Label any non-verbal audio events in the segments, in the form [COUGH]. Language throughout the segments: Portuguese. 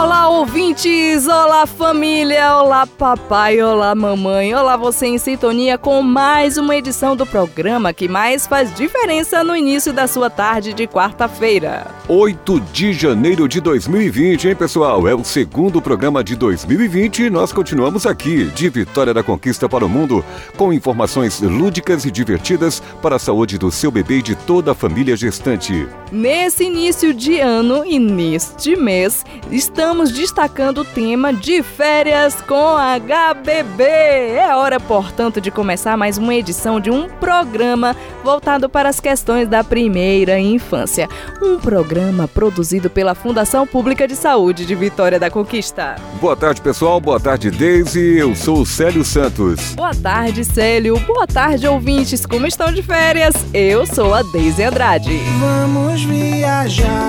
Olá, ouvintes! Olá, família! Olá, papai! Olá, mamãe! Olá, você em sintonia com mais uma edição do programa que mais faz diferença no início da sua tarde de quarta-feira. 8 de janeiro de 2020, hein, pessoal? É o segundo programa de 2020 e nós continuamos aqui, de Vitória da Conquista para o Mundo, com informações lúdicas e divertidas para a saúde do seu bebê e de toda a família gestante. Nesse início de ano e neste mês, estamos destacando o tema de férias com HBB. É hora, portanto, de começar mais uma edição de um programa voltado para as questões da primeira infância. Um programa produzido pela Fundação Pública de Saúde de Vitória da Conquista. Boa tarde, pessoal. Boa tarde, Deise. Eu sou o Célio Santos. Boa tarde, Célio. Boa tarde, ouvintes. Como estão de férias? Eu sou a Deise Andrade. Vamos viajar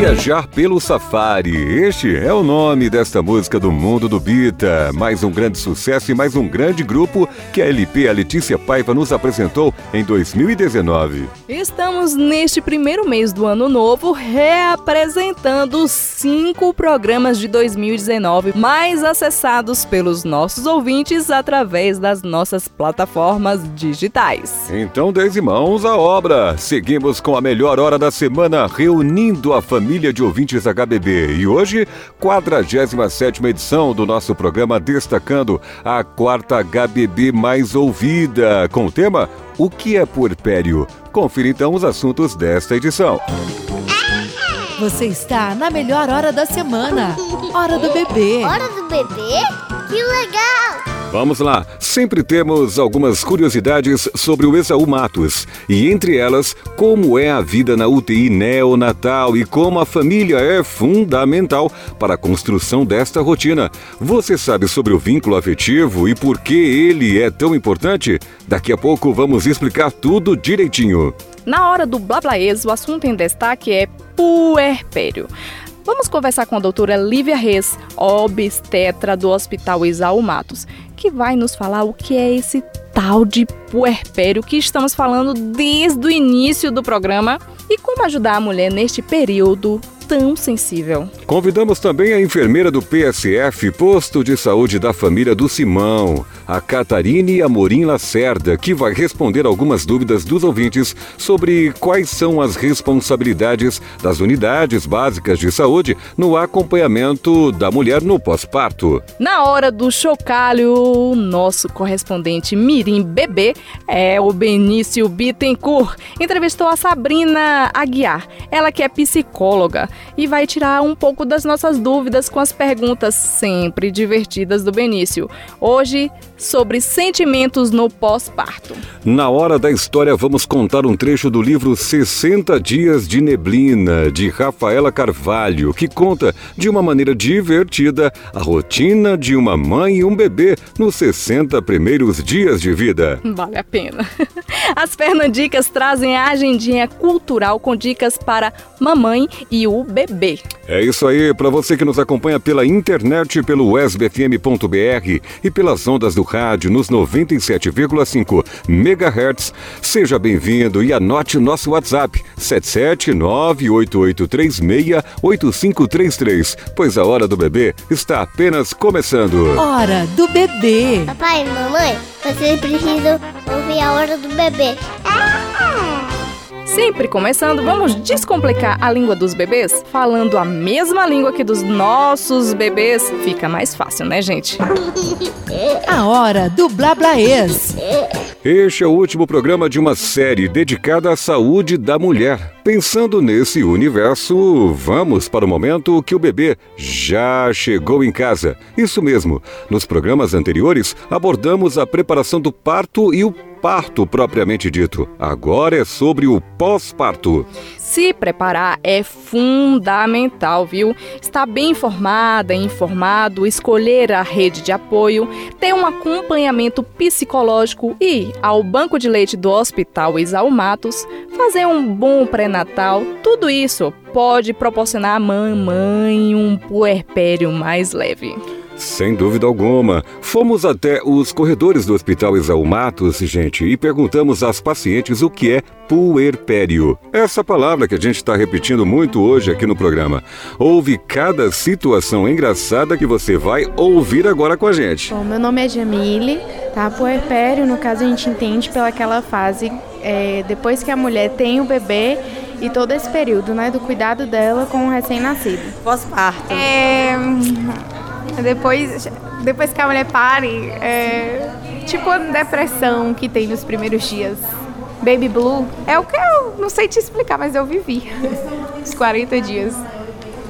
Viajar pelo Safari. Este é o nome desta música do mundo do Bita. Mais um grande sucesso e mais um grande grupo que a LP a Letícia Paiva nos apresentou em 2019. Estamos neste primeiro mês do ano novo reapresentando os cinco programas de 2019 mais acessados pelos nossos ouvintes através das nossas plataformas digitais. Então, dez mãos à obra. Seguimos com a melhor hora da semana, reunindo a família de ouvintes HBB. E hoje, 47 edição do nosso programa, destacando a quarta HBB mais ouvida, com o tema O que é puerpério? Confira então os assuntos desta edição. Você está na melhor hora da semana. Hora do bebê. Hora do bebê? Que legal! Vamos lá, sempre temos algumas curiosidades sobre o Exaú Matos, e entre elas, como é a vida na UTI neonatal e como a família é fundamental para a construção desta rotina. Você sabe sobre o vínculo afetivo e por que ele é tão importante? Daqui a pouco vamos explicar tudo direitinho. Na hora do Blablaês, o assunto em destaque é puerpério. Vamos conversar com a doutora Lívia Reis, obstetra do Hospital Isaú Matos, que vai nos falar o que é esse tal de puerpério que estamos falando desde o início do programa e como ajudar a mulher neste período tão sensível. Convidamos também a enfermeira do PSF, Posto de Saúde da Família do Simão, a Catarine Amorim Lacerda, que vai responder algumas dúvidas dos ouvintes sobre quais são as responsabilidades das unidades básicas de saúde no acompanhamento da mulher no pós-parto. Na hora do chocalho, o nosso correspondente Mirim Bebê é o Benício Bittencourt. Entrevistou a Sabrina Aguiar, ela que é psicóloga e vai tirar um pouco das nossas dúvidas com as perguntas sempre divertidas do Benício. Hoje, sobre sentimentos no pós-parto. Na hora da história, vamos contar um trecho do livro 60 Dias de Neblina, de Rafaela Carvalho, que conta de uma maneira divertida a rotina de uma mãe e um bebê nos 60 primeiros dias de vida. Vale a pena. [LAUGHS] As Fernandicas trazem a agendinha cultural com dicas para mamãe e o bebê. É isso aí, para você que nos acompanha pela internet, pelo wesbfm.br e pelas ondas do rádio nos 97,5 MHz, seja bem-vindo e anote nosso WhatsApp 77988368533, pois a hora do bebê está apenas começando. Hora do bebê. Papai e mamãe, vocês precisam ouvir a hora do bebê. Sempre começando, vamos descomplicar a língua dos bebês? Falando a mesma língua que dos nossos bebês, fica mais fácil, né, gente? A hora do Blablaês. Este é o último programa de uma série dedicada à saúde da mulher. Pensando nesse universo, vamos para o momento que o bebê já chegou em casa. Isso mesmo, nos programas anteriores abordamos a preparação do parto e o parto propriamente dito. Agora é sobre o pós-parto. Se preparar é fundamental, viu? Estar bem informada, informado, escolher a rede de apoio, ter um acompanhamento psicológico e ao banco de leite do Hospital Isaú Matos, fazer um bom pré-natal, tudo isso pode proporcionar à mamãe um puerpério mais leve. Sem dúvida alguma. Fomos até os corredores do Hospital Isaú Matos, gente, e perguntamos às pacientes o que é puerpério. Essa palavra que a gente está repetindo muito hoje aqui no programa. Houve cada situação engraçada que você vai ouvir agora com a gente. Bom, meu nome é Jamile, tá? Puerpério, no caso, a gente entende pelaquela fase é, depois que a mulher tem o bebê e todo esse período, né, do cuidado dela com o recém-nascido. Pós-parto. É, depois, depois que a mulher pare, é, tipo a depressão que tem nos primeiros dias. Baby Blue é o que eu não sei te explicar, mas eu vivi [LAUGHS] os 40 dias.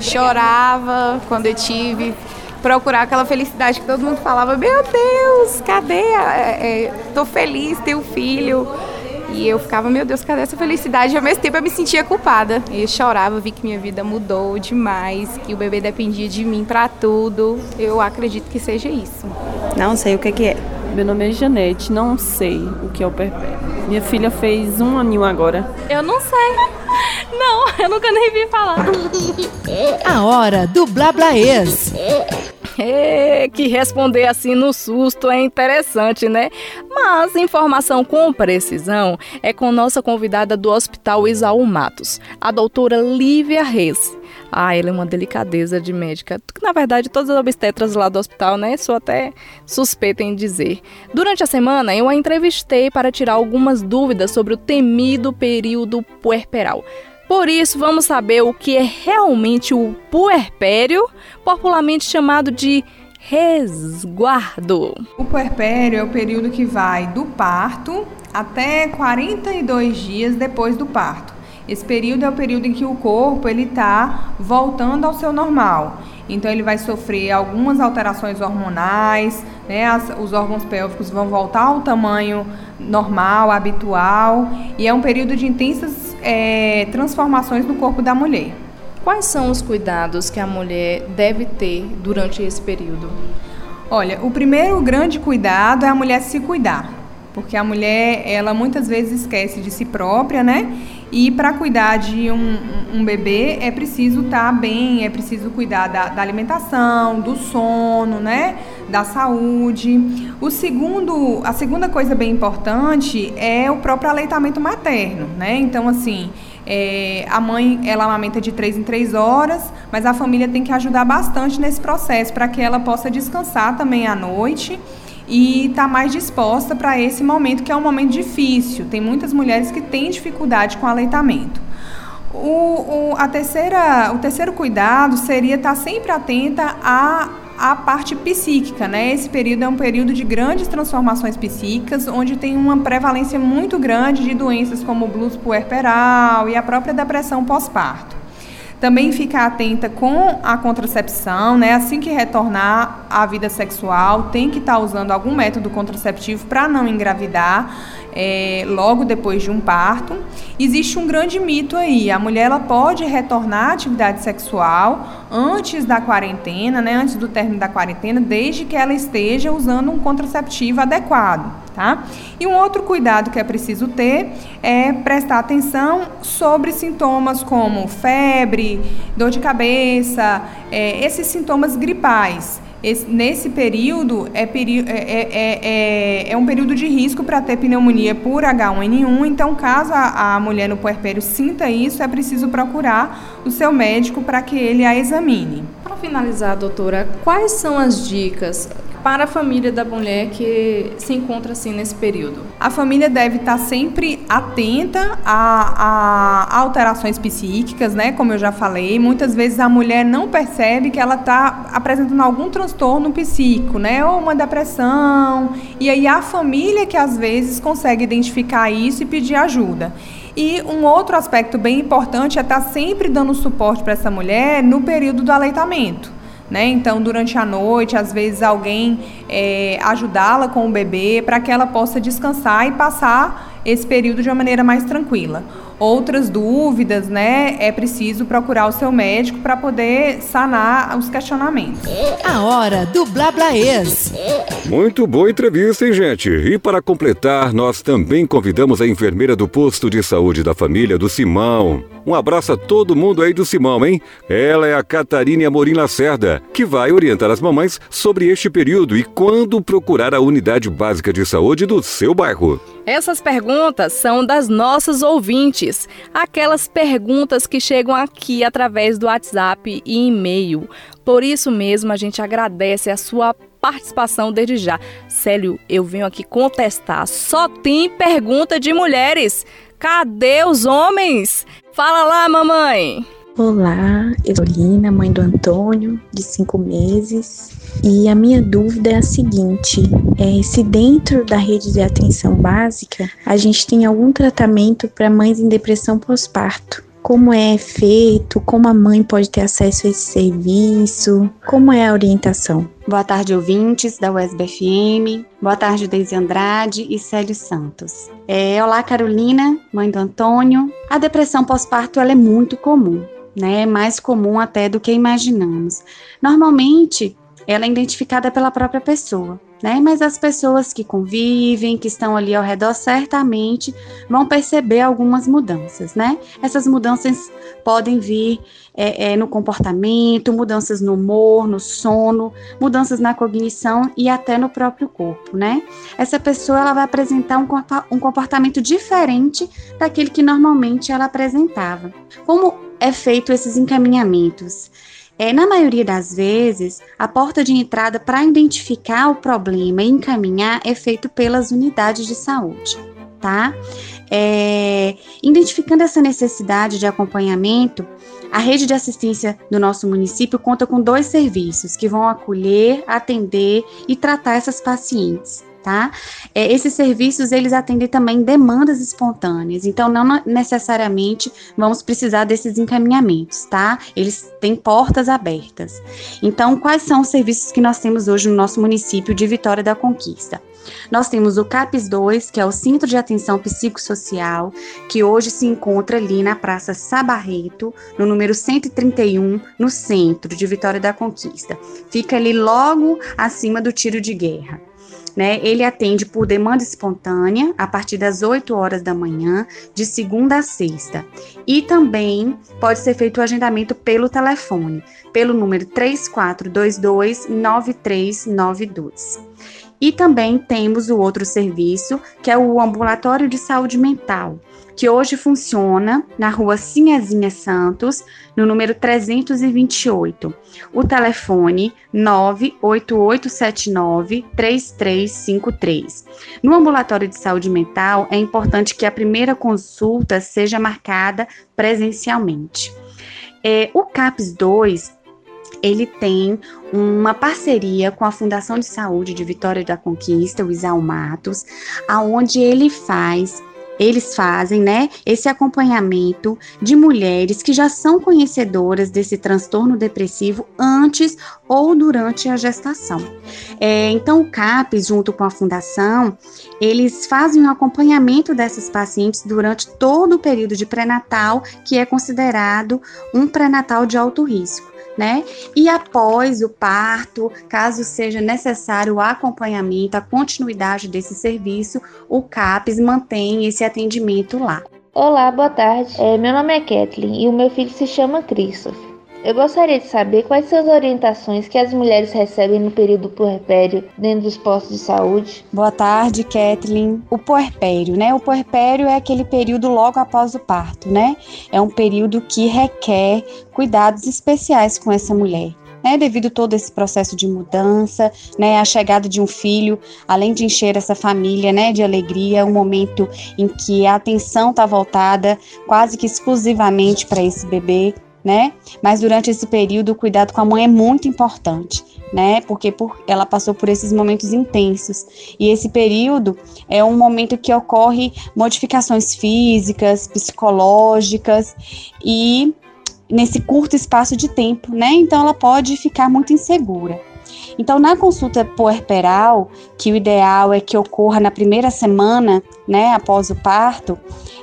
Chorava quando eu tive, procurar aquela felicidade que todo mundo falava: Meu Deus, cadê? É, é, tô feliz, tenho filho. E eu ficava, meu Deus, cadê essa felicidade? E ao mesmo tempo eu me sentia culpada. Eu chorava, vi que minha vida mudou demais, que o bebê dependia de mim para tudo. Eu acredito que seja isso. Não sei o que, que é. Meu nome é Janete, não sei o que é o perpétuo. Minha filha fez um aninho agora. Eu não sei. Não, eu nunca nem vi falar. A hora do Blablaês. É, que responder assim no susto é interessante, né? Mas informação com precisão é com nossa convidada do Hospital Isaú Matos, a doutora Lívia Reis. Ah, ela é uma delicadeza de médica. Na verdade, todas as obstetras lá do hospital, né? Sou até suspeita em dizer. Durante a semana, eu a entrevistei para tirar algumas dúvidas sobre o temido período puerperal. Por isso, vamos saber o que é realmente o puerpério, popularmente chamado de resguardo. O puerpério é o período que vai do parto até 42 dias depois do parto. Esse período é o período em que o corpo ele está voltando ao seu normal. Então ele vai sofrer algumas alterações hormonais, né? As, os órgãos pélvicos vão voltar ao tamanho normal, habitual, e é um período de intensas é, transformações no corpo da mulher. Quais são os cuidados que a mulher deve ter durante esse período? Olha, o primeiro grande cuidado é a mulher se cuidar, porque a mulher, ela muitas vezes esquece de si própria, né? E para cuidar de um, um, bebê é preciso estar tá bem, é preciso cuidar da, da, alimentação, do sono, né? Da saúde. O segundo, a segunda coisa bem importante é o próprio aleitamento materno, né? Então, assim, é, a mãe ela amamenta de três em três horas, mas a família tem que ajudar bastante nesse processo para que ela possa descansar também à noite e está mais disposta para esse momento que é um momento difícil. Tem muitas mulheres que têm dificuldade com o aleitamento. O, o, a terceira, o terceiro cuidado seria estar tá sempre atenta à, à parte psíquica, né? Esse período é um período de grandes transformações psíquicas, onde tem uma prevalência muito grande de doenças como o blues puerperal e a própria depressão pós-parto. Também ficar atenta com a contracepção, né? Assim que retornar à vida sexual, tem que estar tá usando algum método contraceptivo para não engravidar é, logo depois de um parto. Existe um grande mito aí: a mulher ela pode retornar à atividade sexual antes da quarentena, né? Antes do término da quarentena, desde que ela esteja usando um contraceptivo adequado tá? E um outro cuidado que é preciso ter é prestar atenção sobre sintomas como febre, dor de cabeça, é, esses sintomas gripais. Esse, nesse período é, peri é, é, é, é, um período de risco para ter pneumonia por H1N1, então caso a, a mulher no puerpério sinta isso, é preciso procurar o seu médico para que ele a examine. Para finalizar, doutora, quais são as dicas para a família da mulher que se encontra assim nesse período? A família deve estar sempre atenta a, a alterações psíquicas, né? Como eu já falei, muitas vezes a mulher não percebe que ela está apresentando algum transtorno psíquico, né? Ou uma depressão. E aí a família que às vezes consegue identificar isso e pedir ajuda. E um outro aspecto bem importante é estar sempre dando suporte para essa mulher no período do aleitamento. Né? Então, durante a noite, às vezes alguém é, ajudá-la com o bebê para que ela possa descansar e passar esse período de uma maneira mais tranquila. Outras dúvidas, né? É preciso procurar o seu médico para poder sanar os questionamentos. A hora do Blablaês. Muito boa entrevista, hein, gente? E para completar, nós também convidamos a enfermeira do posto de saúde da família do Simão. Um abraço a todo mundo aí do Simão, hein? Ela é a Catarina Amorim Lacerda, que vai orientar as mamães sobre este período e quando procurar a unidade básica de saúde do seu bairro. Essas perguntas são das nossas ouvintes, aquelas perguntas que chegam aqui através do WhatsApp e e-mail. Por isso mesmo, a gente agradece a sua participação desde já. Célio, eu venho aqui contestar. Só tem pergunta de mulheres. Cadê os homens? Fala lá, mamãe! Olá, eu sou Lina, mãe do Antônio, de cinco meses. E a minha dúvida é a seguinte: é, se dentro da rede de atenção básica a gente tem algum tratamento para mães em depressão pós-parto? Como é feito? Como a mãe pode ter acesso a esse serviço? Como é a orientação? Boa tarde, ouvintes da USBFM. Boa tarde, Deise Andrade e Célio Santos. É, olá, Carolina, mãe do Antônio. A depressão pós-parto é muito comum, né? É mais comum até do que imaginamos. Normalmente, ela é identificada pela própria pessoa, né? Mas as pessoas que convivem, que estão ali ao redor, certamente vão perceber algumas mudanças, né? Essas mudanças podem vir é, é, no comportamento, mudanças no humor, no sono, mudanças na cognição e até no próprio corpo, né? Essa pessoa ela vai apresentar um, um comportamento diferente daquele que normalmente ela apresentava. Como é feito esses encaminhamentos? É, na maioria das vezes, a porta de entrada para identificar o problema e encaminhar é feito pelas unidades de saúde, tá? É, identificando essa necessidade de acompanhamento, a rede de assistência do nosso município conta com dois serviços que vão acolher, atender e tratar essas pacientes tá? É, esses serviços, eles atendem também demandas espontâneas, então não necessariamente vamos precisar desses encaminhamentos, tá? Eles têm portas abertas. Então, quais são os serviços que nós temos hoje no nosso município de Vitória da Conquista? Nós temos o CAPES 2, que é o Centro de Atenção Psicossocial, que hoje se encontra ali na Praça Sabarreto, no número 131, no centro de Vitória da Conquista. Fica ali logo acima do tiro de guerra. Né? Ele atende por demanda espontânea a partir das 8 horas da manhã, de segunda a sexta. E também pode ser feito o agendamento pelo telefone, pelo número 3422 9392. E também temos o outro serviço, que é o ambulatório de saúde mental, que hoje funciona na rua Sinhazinha Santos, no número 328. O telefone 98879-3353. No ambulatório de saúde mental, é importante que a primeira consulta seja marcada presencialmente. É, o CAPS 2 ele tem uma parceria com a Fundação de Saúde de Vitória da Conquista, o Isal Matos, aonde ele faz eles fazem, né, esse acompanhamento de mulheres que já são conhecedoras desse transtorno depressivo antes ou durante a gestação. É, então, o CAPES, junto com a fundação, eles fazem o um acompanhamento dessas pacientes durante todo o período de pré-natal, que é considerado um pré-natal de alto risco né? E após o parto, caso seja necessário o acompanhamento, a continuidade desse serviço, o CAPES mantém esse atendimento lá. Olá, boa tarde. É, meu nome é Kathleen e o meu filho se chama Christopher. Eu gostaria de saber quais são as orientações que as mulheres recebem no período puerpério dentro dos postos de saúde. Boa tarde, Kathleen. O puerpério, né? O puerpério é aquele período logo após o parto, né? É um período que requer cuidados especiais com essa mulher né, devido a todo esse processo de mudança, né, a chegada de um filho, além de encher essa família, né, de alegria, um momento em que a atenção está voltada quase que exclusivamente para esse bebê, né? Mas durante esse período, o cuidado com a mãe é muito importante, né? Porque por, ela passou por esses momentos intensos. E esse período é um momento que ocorre modificações físicas, psicológicas e nesse curto espaço de tempo, né? Então ela pode ficar muito insegura. Então, na consulta puerperal, que o ideal é que ocorra na primeira semana, né, após o parto,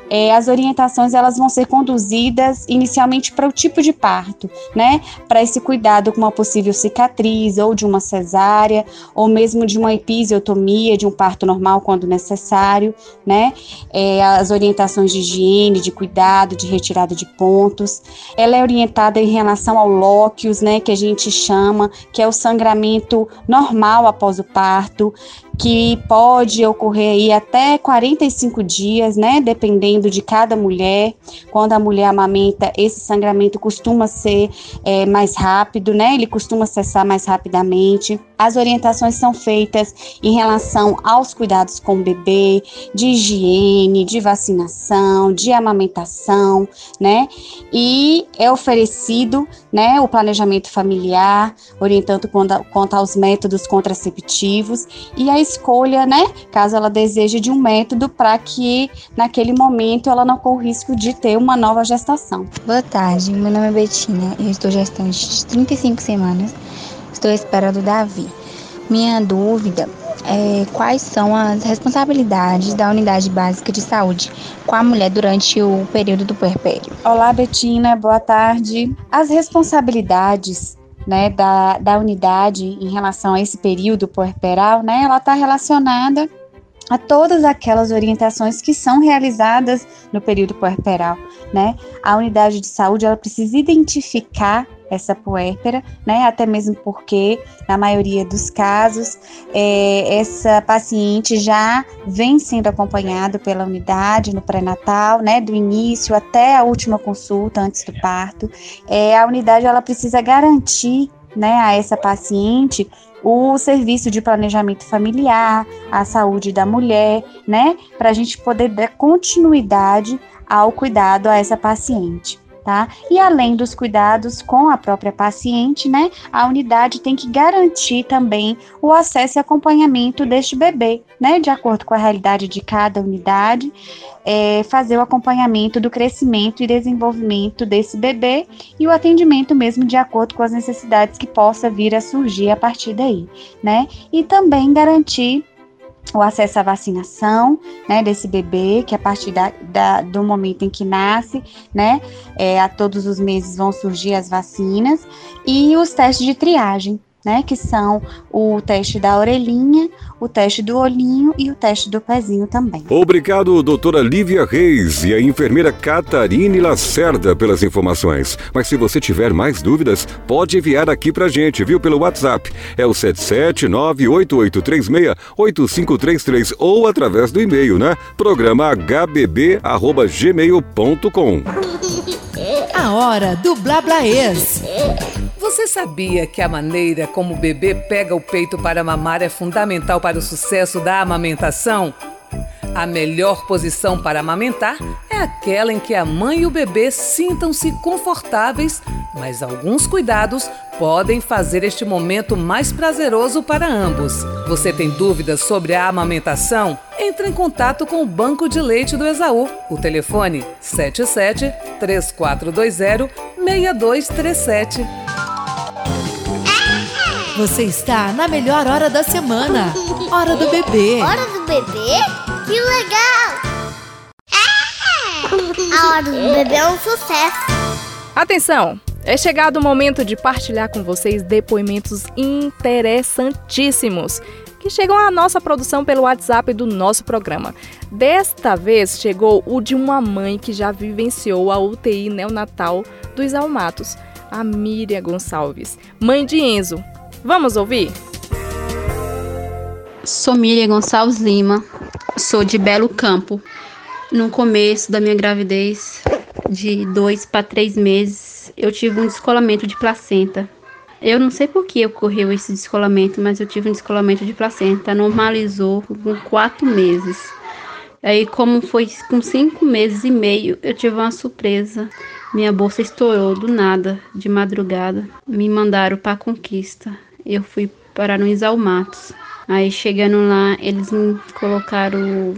é, as orientações elas vão ser conduzidas inicialmente para o tipo de parto, né? Para esse cuidado com uma possível cicatriz ou de uma cesárea, ou mesmo de uma episiotomia, de um parto normal quando necessário, né? É, as orientações de higiene, de cuidado, de retirada de pontos. Ela é orientada em relação ao lóquios, né? Que a gente chama, que é o sangramento normal após o parto, que pode ocorrer aí até 45 dias, né, dependendo de cada mulher. Quando a mulher amamenta, esse sangramento costuma ser é, mais rápido, né, ele costuma cessar mais rapidamente. As orientações são feitas em relação aos cuidados com o bebê, de higiene, de vacinação, de amamentação, né, e é oferecido, né, o planejamento familiar, orientando quanto, aos métodos contraceptivos e a escolha, né, caso ela deseje de um método para que naquele momento ela não corra o risco de ter uma nova gestação. Boa tarde, meu nome é Betina, eu estou gestante de 35 semanas, estou esperando o Davi. Minha dúvida é quais são as responsabilidades da unidade básica de saúde com a mulher durante o período do puerpério. Olá, Betina, boa tarde. As responsabilidades né, da, da unidade em relação a esse período puerperal, né, ela está relacionada a todas aquelas orientações que são realizadas no período puerperal, né? A unidade de saúde ela precisa identificar essa puérpera, né? Até mesmo porque, na maioria dos casos, é, essa paciente já vem sendo acompanhada pela unidade no pré-natal, né? Do início até a última consulta antes do parto. É, a unidade ela precisa garantir, né, a essa paciente o serviço de planejamento familiar, a saúde da mulher, né, para a gente poder dar continuidade ao cuidado a essa paciente. Tá? E além dos cuidados com a própria paciente, né, a unidade tem que garantir também o acesso e acompanhamento deste bebê, né, de acordo com a realidade de cada unidade, é, fazer o acompanhamento do crescimento e desenvolvimento desse bebê e o atendimento mesmo de acordo com as necessidades que possa vir a surgir a partir daí, né? E também garantir o acesso à vacinação, né, desse bebê, que a partir da, da, do momento em que nasce, né, é, a todos os meses vão surgir as vacinas, e os testes de triagem, né, que são o teste da orelhinha, o teste do olhinho e o teste do pezinho também. Obrigado, doutora Lívia Reis e a enfermeira Catarine Lacerda pelas informações. Mas se você tiver mais dúvidas, pode enviar aqui pra gente, viu, pelo WhatsApp. É o 77988368533 ou através do e-mail, né? Programa hbb@gmail.com. A hora do Blablaês. Você sabia que a maneira como o bebê pega o peito para mamar é fundamental para o sucesso da amamentação? A melhor posição para amamentar é aquela em que a mãe e o bebê sintam-se confortáveis, mas alguns cuidados podem fazer este momento mais prazeroso para ambos. Você tem dúvidas sobre a amamentação? Entre em contato com o Banco de Leite do Exaú. O telefone 77 3420 6237. Você está na melhor hora da semana. Hora do bebê. Hora do bebê? Que legal! A hora do bebê é um sucesso. Atenção! É chegado o momento de partilhar com vocês depoimentos interessantíssimos que chegam à nossa produção pelo WhatsApp do nosso programa. Desta vez chegou o de uma mãe que já vivenciou a UTI neonatal dos Almatos, a Miriam Gonçalves, mãe de Enzo, Vamos ouvir? Sou Miriam Gonçalves Lima, sou de Belo Campo. No começo da minha gravidez, de dois para três meses, eu tive um descolamento de placenta. Eu não sei por que ocorreu esse descolamento, mas eu tive um descolamento de placenta. Normalizou com quatro meses. Aí, como foi com cinco meses e meio, eu tive uma surpresa. Minha bolsa estourou do nada, de madrugada. Me mandaram para Conquista. Eu fui parar no Isalmatos. Aí, chegando lá, eles me colocaram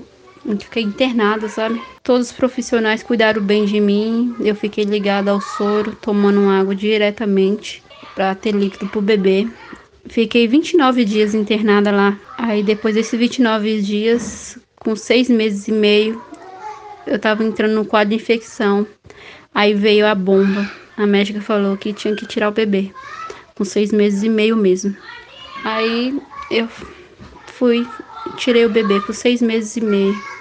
fiquei internada, sabe? Todos os profissionais cuidaram bem de mim. Eu fiquei ligada ao soro, tomando água diretamente para ter líquido pro bebê. Fiquei 29 dias internada lá. Aí depois desses 29 dias, com seis meses e meio, eu tava entrando no quadro de infecção. Aí veio a bomba. A médica falou que tinha que tirar o bebê. Com seis meses e meio mesmo. Aí eu fui, tirei o bebê com seis meses e meio.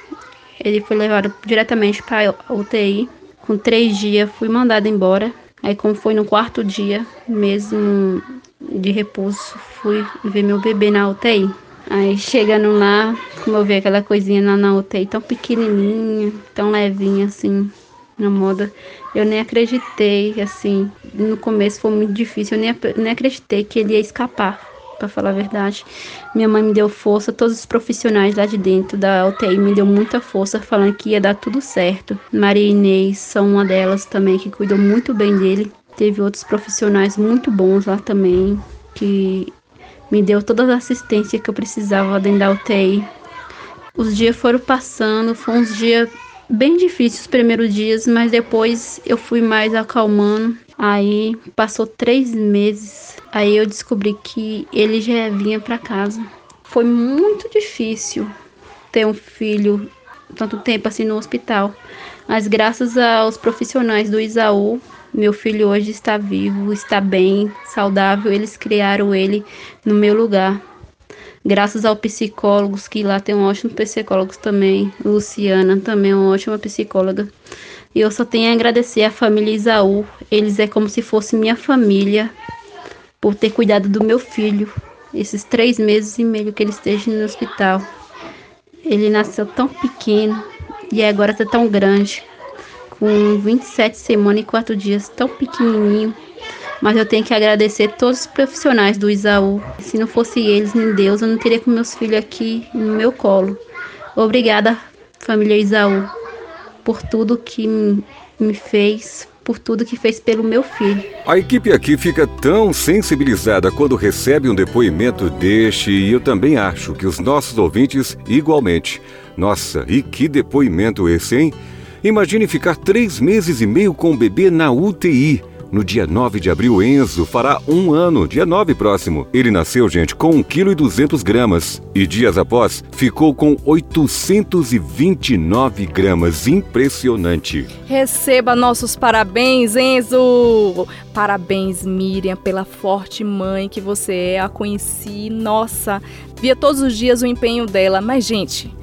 Ele foi levado diretamente para UTI. Com três dias, fui mandada embora. Aí, como foi no quarto dia mesmo de repouso, fui ver meu bebê na UTI. Aí, chegando lá, como eu vi aquela coisinha lá na UTI tão pequenininha, tão levinha assim, na moda, eu nem acreditei, assim. No começo foi muito difícil, eu nem, nem acreditei que ele ia escapar para falar a verdade. Minha mãe me deu força, todos os profissionais lá de dentro da UTI me deu muita força, falando que ia dar tudo certo. Maria Inês são uma delas também que cuidou muito bem dele. Teve outros profissionais muito bons lá também que me deu toda a assistência que eu precisava dentro da UTI. Os dias foram passando, foram uns dias bem difíceis os primeiros dias, mas depois eu fui mais acalmando. Aí passou três meses Aí eu descobri que ele já vinha para casa. Foi muito difícil ter um filho tanto tempo assim no hospital. Mas graças aos profissionais do Isaú, meu filho hoje está vivo, está bem, saudável. Eles criaram ele no meu lugar. Graças aos psicólogos, que lá tem um ótimo psicólogos também. Luciana também é uma ótima psicóloga. E eu só tenho a agradecer à família Isaú. Eles é como se fosse minha família por ter cuidado do meu filho esses três meses e meio que ele esteja no hospital. Ele nasceu tão pequeno e agora está tão grande, com 27 semanas e 4 dias, tão pequenininho. Mas eu tenho que agradecer todos os profissionais do Isaú. Se não fosse eles, nem Deus, eu não teria com meus filhos aqui no meu colo. Obrigada, família Isaú, por tudo que me fez, por tudo que fez pelo meu filho. A equipe aqui fica tão sensibilizada quando recebe um depoimento deste e eu também acho que os nossos ouvintes igualmente. Nossa, e que depoimento esse, hein? Imagine ficar três meses e meio com o bebê na UTI. No dia 9 de abril, Enzo fará um ano, dia 9 próximo. Ele nasceu, gente, com 1,2 kg e dias após ficou com 829 gramas. Impressionante. Receba nossos parabéns, Enzo! Parabéns, Miriam, pela forte mãe que você é. A conheci, nossa, via todos os dias o empenho dela. Mas, gente,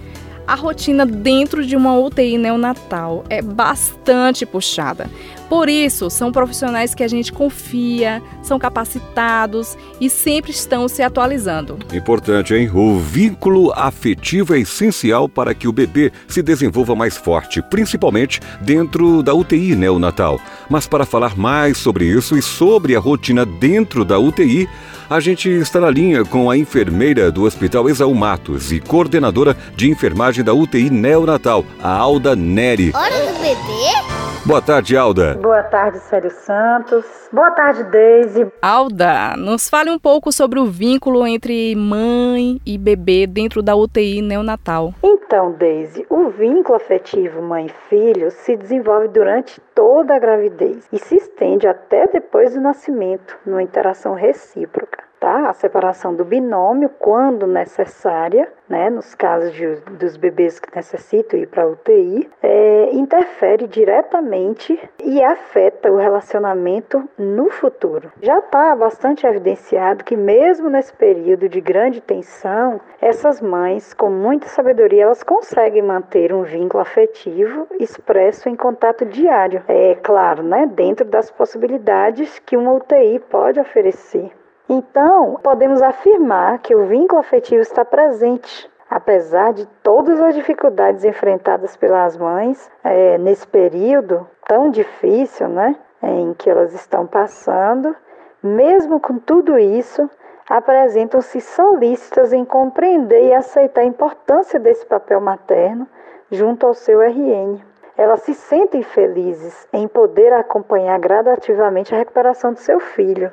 a rotina dentro de uma UTI neonatal é bastante puxada. Por isso, são profissionais que a gente confia, são capacitados e sempre estão se atualizando. Importante, hein? O vínculo afetivo é essencial para que o bebê se desenvolva mais forte, principalmente dentro da UTI neonatal. Mas para falar mais sobre isso e sobre a rotina dentro da UTI, a gente está na linha com a enfermeira do Hospital Exaú Matos e coordenadora de enfermagem da UTI neonatal, a Alda Neri. Hora do bebê? Boa tarde, Alda. Boa tarde, Célio Santos. Boa tarde, Deise. Alda, nos fale um pouco sobre o vínculo entre mãe e bebê dentro da UTI neonatal. Então, Deise, o vínculo afetivo mãe-filho se desenvolve durante toda a gravidez e se estende até depois do nascimento, numa interação recíproca tá? A separação do binômio, quando necessária, né? Nos casos de, dos bebês que necessitam ir para UTI, é, interfere diretamente e afeta o relacionamento no futuro. Já está bastante evidenciado que mesmo nesse período de grande tensão, essas mães, com muita sabedoria, elas conseguem manter um vínculo afetivo expresso em contato diário. É claro, né? Dentro das possibilidades que uma UTI pode oferecer. Então, podemos afirmar que o vínculo afetivo está presente, apesar de todas as dificuldades enfrentadas pelas mães é, nesse período tão difícil, né, em que elas estão passando. Mesmo com tudo isso, apresentam-se solícitas em compreender e aceitar a importância desse papel materno junto ao seu RN. Elas se sentem felizes em poder acompanhar gradativamente a recuperação do seu filho,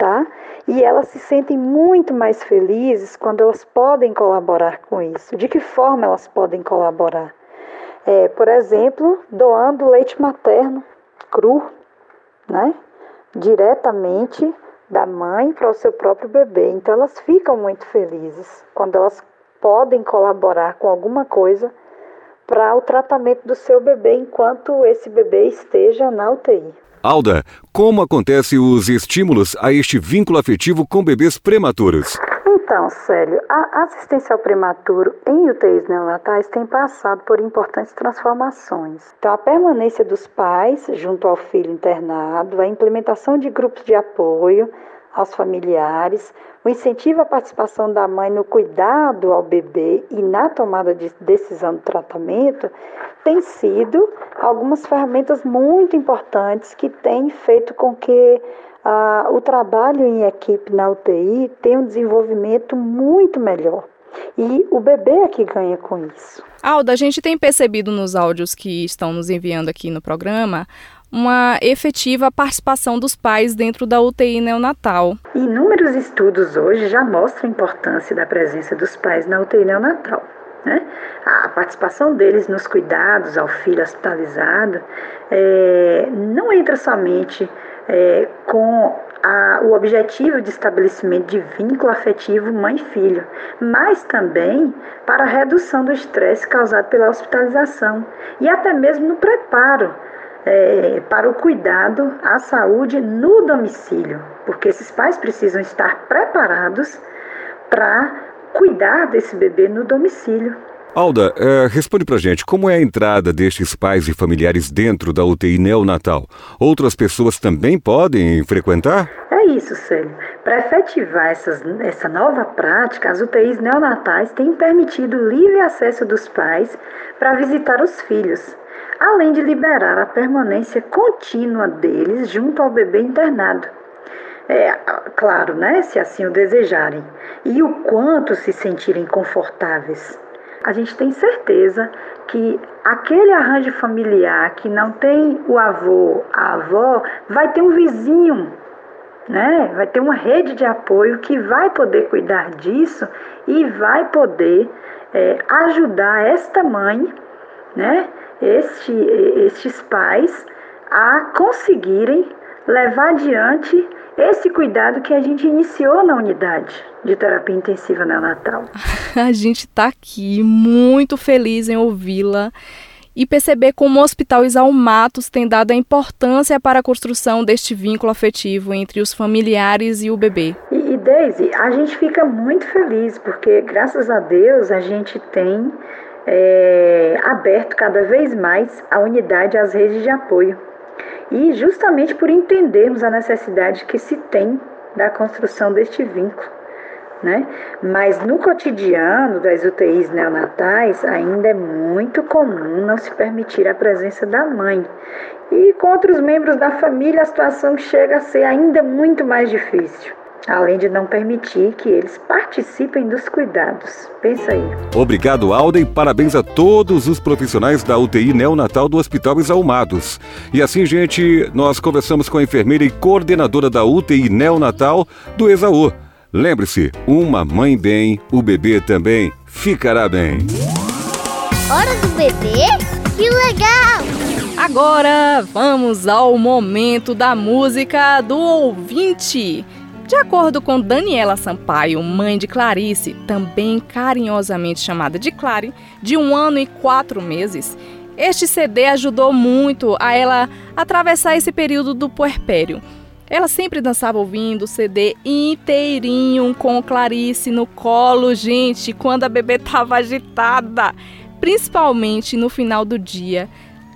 tá? E elas se sentem muito mais felizes quando elas podem colaborar com isso. De que forma elas podem colaborar? É, por exemplo, doando leite materno cru, né? Diretamente da mãe para o seu próprio bebê. Então elas ficam muito felizes quando elas podem colaborar com alguma coisa para o tratamento do seu bebê enquanto esse bebê esteja na UTI. Alda, como acontecem os estímulos a este vínculo afetivo com bebês prematuros? Então, Célio, a assistência ao prematuro em UTIs neonatais tem passado por importantes transformações. Então, a permanência dos pais junto ao filho internado, a implementação de grupos de apoio aos familiares, o incentivo à participação da mãe no cuidado ao bebê e na tomada de decisão do tratamento tem sido algumas ferramentas muito importantes que têm feito com que ah, o trabalho em equipe na UTI tem um desenvolvimento muito melhor. E o bebê é que ganha com isso. Alda, a gente tem percebido nos áudios que estão nos enviando aqui no programa uma efetiva participação dos pais dentro da UTI neonatal. Inúmeros estudos hoje já mostram a importância da presença dos pais na UTI neonatal. Né? A participação deles nos cuidados ao filho hospitalizado é, não entra somente é, com a, o objetivo de estabelecimento de vínculo afetivo mãe-filho, mas também para a redução do estresse causado pela hospitalização e até mesmo no preparo é, para o cuidado à saúde no domicílio, porque esses pais precisam estar preparados para cuidar desse bebê no domicílio. Alda, é, responde pra gente, como é a entrada destes pais e familiares dentro da UTI neonatal? Outras pessoas também podem frequentar? É isso, Célio. Para efetivar essas, essa nova prática, as UTIs neonatais têm permitido livre acesso dos pais para visitar os filhos, além de liberar a permanência contínua deles junto ao bebê internado. É, claro, né, se assim o desejarem, e o quanto se sentirem confortáveis. A gente tem certeza que aquele arranjo familiar que não tem o avô, a avó, vai ter um vizinho, né? Vai ter uma rede de apoio que vai poder cuidar disso e vai poder é, ajudar esta mãe, né? Este, estes pais a conseguirem levar adiante esse cuidado que a gente iniciou na unidade de terapia intensiva neonatal. [LAUGHS] a gente está aqui muito feliz em ouvi-la e perceber como o Hospital Isalmatos tem dado a importância para a construção deste vínculo afetivo entre os familiares e o bebê. E, e Daisy, a gente fica muito feliz porque, graças a Deus, a gente tem é, aberto cada vez mais a unidade às redes de apoio. E justamente por entendermos a necessidade que se tem da construção deste vínculo. Né? Mas no cotidiano das UTIs neonatais ainda é muito comum não se permitir a presença da mãe. E com outros membros da família a situação chega a ser ainda muito mais difícil além de não permitir que eles participem dos cuidados. Pensa aí. Obrigado, Alda, e parabéns a todos os profissionais da UTI neonatal do Hospital Exalmados. E assim, gente, nós conversamos com a enfermeira e coordenadora da UTI neonatal do Exaú. Lembre-se, uma mãe bem, o bebê também ficará bem. Hora do bebê? Que legal! Agora vamos ao momento da música do ouvinte. De acordo com Daniela Sampaio, mãe de Clarice, também carinhosamente chamada de Clary, de um ano e quatro meses, este CD ajudou muito a ela atravessar esse período do puerpério. Ela sempre dançava ouvindo o CD inteirinho com Clarice no colo, gente, quando a bebê estava agitada, principalmente no final do dia,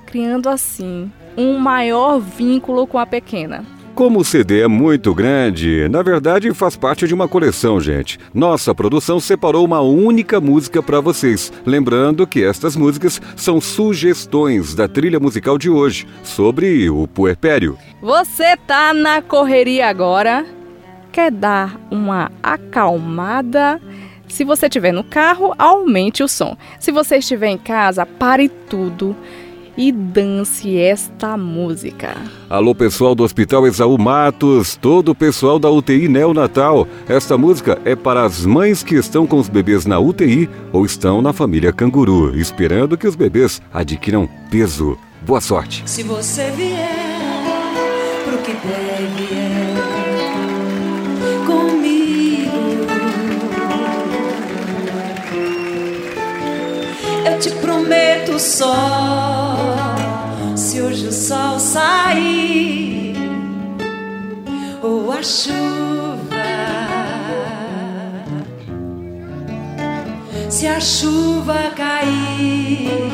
criando assim um maior vínculo com a pequena. Como o CD é muito grande, na verdade faz parte de uma coleção, gente. Nossa produção separou uma única música para vocês. Lembrando que estas músicas são sugestões da trilha musical de hoje sobre o puerpério. Você tá na correria agora? Quer dar uma acalmada? Se você estiver no carro, aumente o som. Se você estiver em casa, pare tudo e dance esta música. Alô, pessoal do Hospital Exaú Matos, todo o pessoal da UTI Neonatal. Esta música é para as mães que estão com os bebês na UTI ou estão na família Canguru, esperando que os bebês adquiram peso. Boa sorte. Se você vier pro que deve é comigo, eu te prometo só a chuva. Se a chuva cair,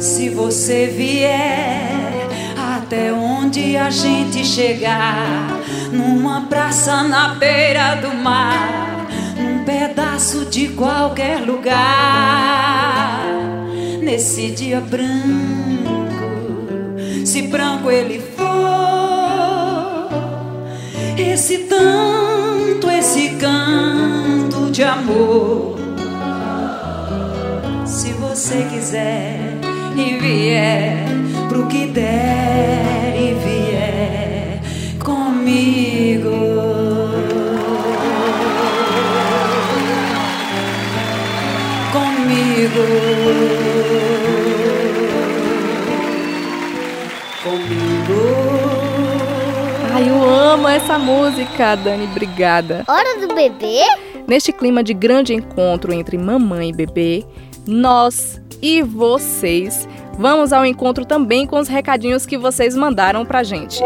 se você vier até onde a gente chegar, numa praça na beira do mar, num pedaço de qualquer lugar, nesse dia branco, se branco ele for, esse tanto, esse canto de amor. Se você quiser e vier pro que der e vier comigo. Comigo. Ai, eu amo essa música, Dani, obrigada. Hora do bebê? Neste clima de grande encontro entre mamãe e bebê, nós e vocês vamos ao encontro também com os recadinhos que vocês mandaram pra gente.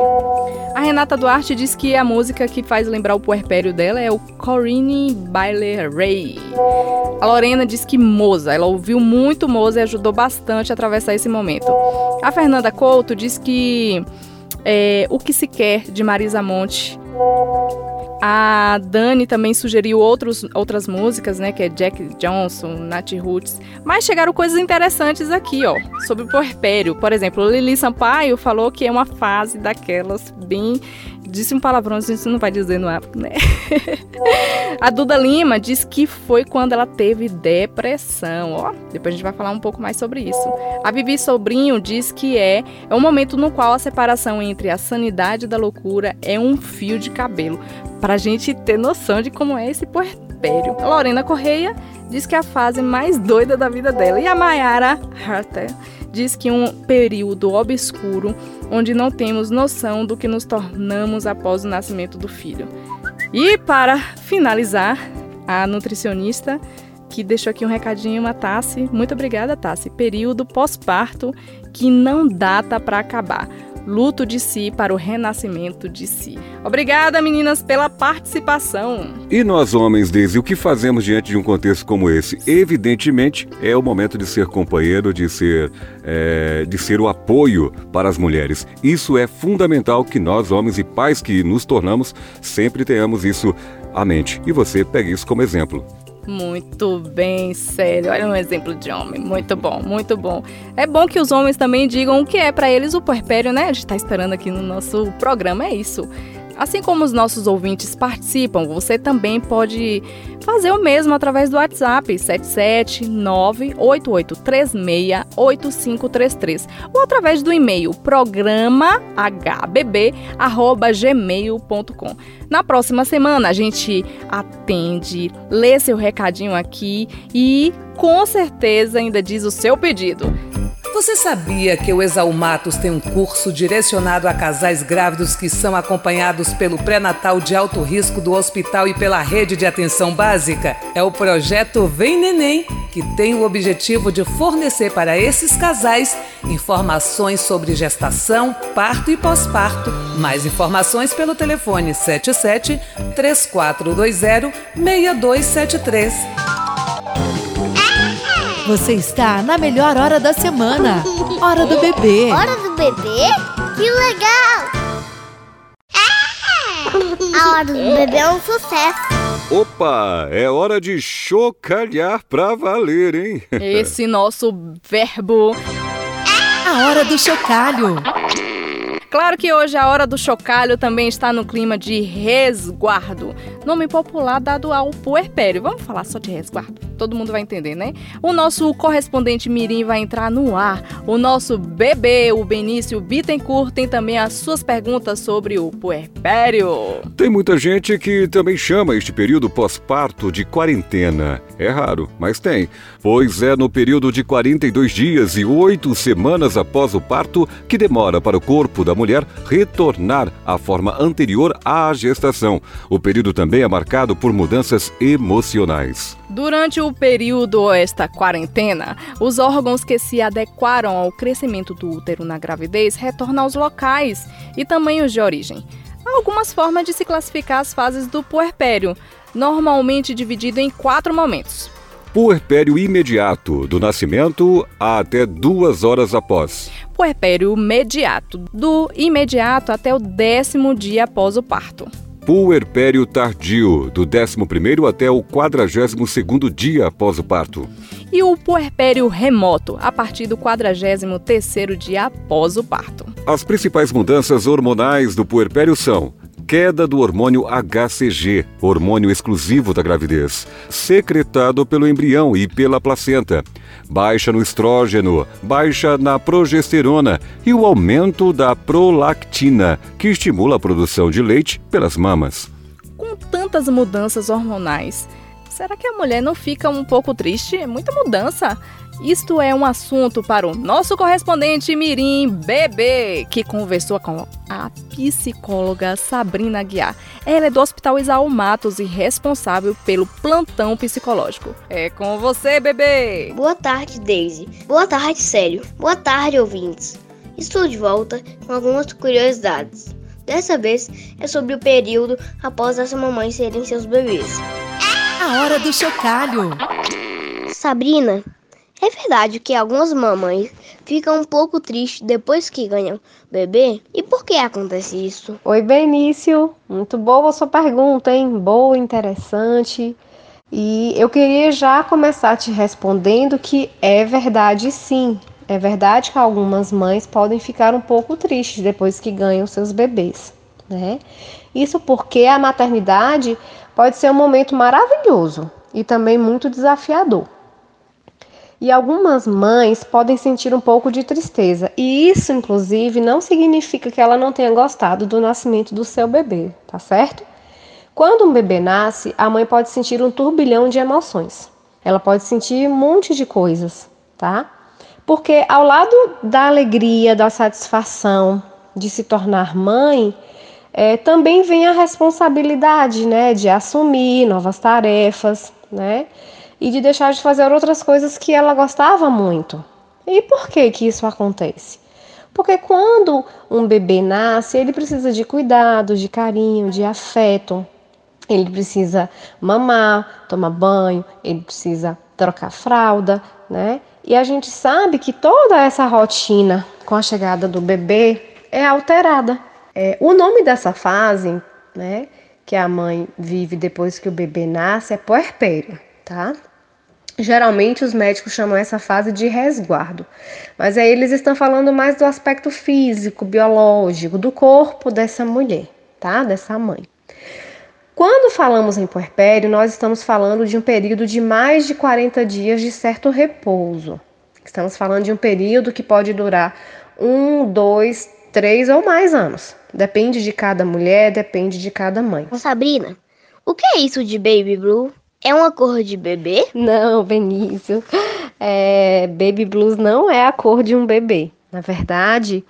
A Renata Duarte diz que a música que faz lembrar o puerpério dela é o Corinne Baile Ray. A Lorena diz que Moza, ela ouviu muito Moza e ajudou bastante a atravessar esse momento. A Fernanda Couto diz que é, O que se quer de Marisa Monte a Dani também sugeriu outros, outras músicas, né? Que é Jack Johnson, Nat Roots. Mas chegaram coisas interessantes aqui, ó. Sobre o puerpério. Por exemplo, Lili Sampaio falou que é uma fase daquelas bem... Disse um palavrão, a gente não vai dizer no ar, né? [LAUGHS] a Duda Lima diz que foi quando ela teve depressão, ó. Depois a gente vai falar um pouco mais sobre isso. A Bibi Sobrinho diz que é, é um momento no qual a separação entre a sanidade da loucura é um fio de cabelo para a gente ter noção de como é esse puerpério. A Lorena Correia diz que é a fase mais doida da vida dela. E a Mayara Harter diz que um período obscuro onde não temos noção do que nos tornamos após o nascimento do filho. E para finalizar, a nutricionista que deixou aqui um recadinho, uma Tassi. Muito obrigada, Tassi. Período pós-parto que não data para acabar luto de si para o renascimento de si. Obrigada, meninas, pela participação. E nós, homens, Daisy, o que fazemos diante de um contexto como esse? Evidentemente, é o momento de ser companheiro, de ser, é, de ser o apoio para as mulheres. Isso é fundamental que nós, homens e pais que nos tornamos, sempre tenhamos isso à mente. E você pegue isso como exemplo. Muito bem, sério. Olha um exemplo de homem. Muito bom, muito bom. É bom que os homens também digam o que é para eles o puerpério, né? A gente tá esperando aqui no nosso programa, é isso. Assim como os nossos ouvintes participam, você também pode fazer o mesmo através do WhatsApp 77988368533 ou através do e-mail programahbb@gmail.com. Na próxima semana a gente atende, lê seu recadinho aqui e com certeza ainda diz o seu pedido. Você sabia que o Exalmatos tem um curso direcionado a casais grávidos que são acompanhados pelo pré-natal de alto risco do hospital e pela rede de atenção básica? É o projeto Vem Neném, que tem o objetivo de fornecer para esses casais informações sobre gestação, parto e pós-parto. Mais informações pelo telefone 77 3420 6273. Você está na melhor hora da semana. Hora do bebê. Hora do bebê? Que legal! A hora do bebê é um sucesso. Opa, é hora de chocalhar pra valer, hein? [LAUGHS] Esse nosso verbo. A hora do chocalho. Claro que hoje a hora do chocalho também está no clima de resguardo, nome popular dado ao puerpério. Vamos falar só de resguardo? Todo mundo vai entender, né? O nosso correspondente Mirim vai entrar no ar. O nosso bebê, o Benício Bittencourt, tem também as suas perguntas sobre o puerpério. Tem muita gente que também chama este período pós-parto de quarentena. É raro, mas tem. Pois é no período de 42 dias e 8 semanas após o parto que demora para o corpo da mulher retornar à forma anterior à gestação. O período também é marcado por mudanças emocionais. Durante o período ou esta quarentena, os órgãos que se adequaram ao crescimento do útero na gravidez retornam aos locais e tamanhos de origem. Há algumas formas de se classificar as fases do puerpério, normalmente dividido em quatro momentos. Puerpério imediato, do nascimento a até duas horas após. Puerpério imediato, do imediato até o décimo dia após o parto. Puerpério tardio, do 11º até o 42º dia após o parto. E o puerpério remoto, a partir do 43º dia após o parto. As principais mudanças hormonais do puerpério são queda do hormônio HCG, hormônio exclusivo da gravidez, secretado pelo embrião e pela placenta, baixa no estrógeno, baixa na progesterona e o aumento da prolactina, que estimula a produção de leite pelas mamas. Com tantas mudanças hormonais, será que a mulher não fica um pouco triste? É muita mudança. Isto é um assunto para o nosso correspondente Mirim Bebê, que conversou com a psicóloga Sabrina Aguiar. Ela é do Hospital Isaú Matos e responsável pelo plantão psicológico. É com você, bebê! Boa tarde, Daisy. Boa tarde, Célio. Boa tarde, ouvintes. Estou de volta com algumas curiosidades. Dessa vez é sobre o período após as mamães serem seus bebês. A hora do chocalho. Sabrina, é verdade que algumas mamães ficam um pouco tristes depois que ganham bebê? E por que acontece isso? Oi, Benício. Muito boa a sua pergunta, hein? Boa, interessante. E eu queria já começar te respondendo que é verdade sim. É verdade que algumas mães podem ficar um pouco tristes depois que ganham seus bebês, né? Isso porque a maternidade pode ser um momento maravilhoso e também muito desafiador. E algumas mães podem sentir um pouco de tristeza, e isso, inclusive, não significa que ela não tenha gostado do nascimento do seu bebê, tá certo? Quando um bebê nasce, a mãe pode sentir um turbilhão de emoções. Ela pode sentir um monte de coisas, tá? Porque ao lado da alegria, da satisfação de se tornar mãe, é, também vem a responsabilidade, né, de assumir novas tarefas, né? E de deixar de fazer outras coisas que ela gostava muito. E por que que isso acontece? Porque quando um bebê nasce, ele precisa de cuidado, de carinho, de afeto. Ele precisa mamar, tomar banho, ele precisa trocar fralda, né? E a gente sabe que toda essa rotina com a chegada do bebê é alterada. É, o nome dessa fase, né, que a mãe vive depois que o bebê nasce é puerpério, tá? Geralmente os médicos chamam essa fase de resguardo, mas aí eles estão falando mais do aspecto físico, biológico, do corpo dessa mulher, tá? Dessa mãe. Quando falamos em puerpério, nós estamos falando de um período de mais de 40 dias de certo repouso. Estamos falando de um período que pode durar um, dois, três ou mais anos. Depende de cada mulher, depende de cada mãe. Sabrina, o que é isso de baby blue? É uma cor de bebê? Não, Benício. É, baby blues não é a cor de um bebê. Na verdade,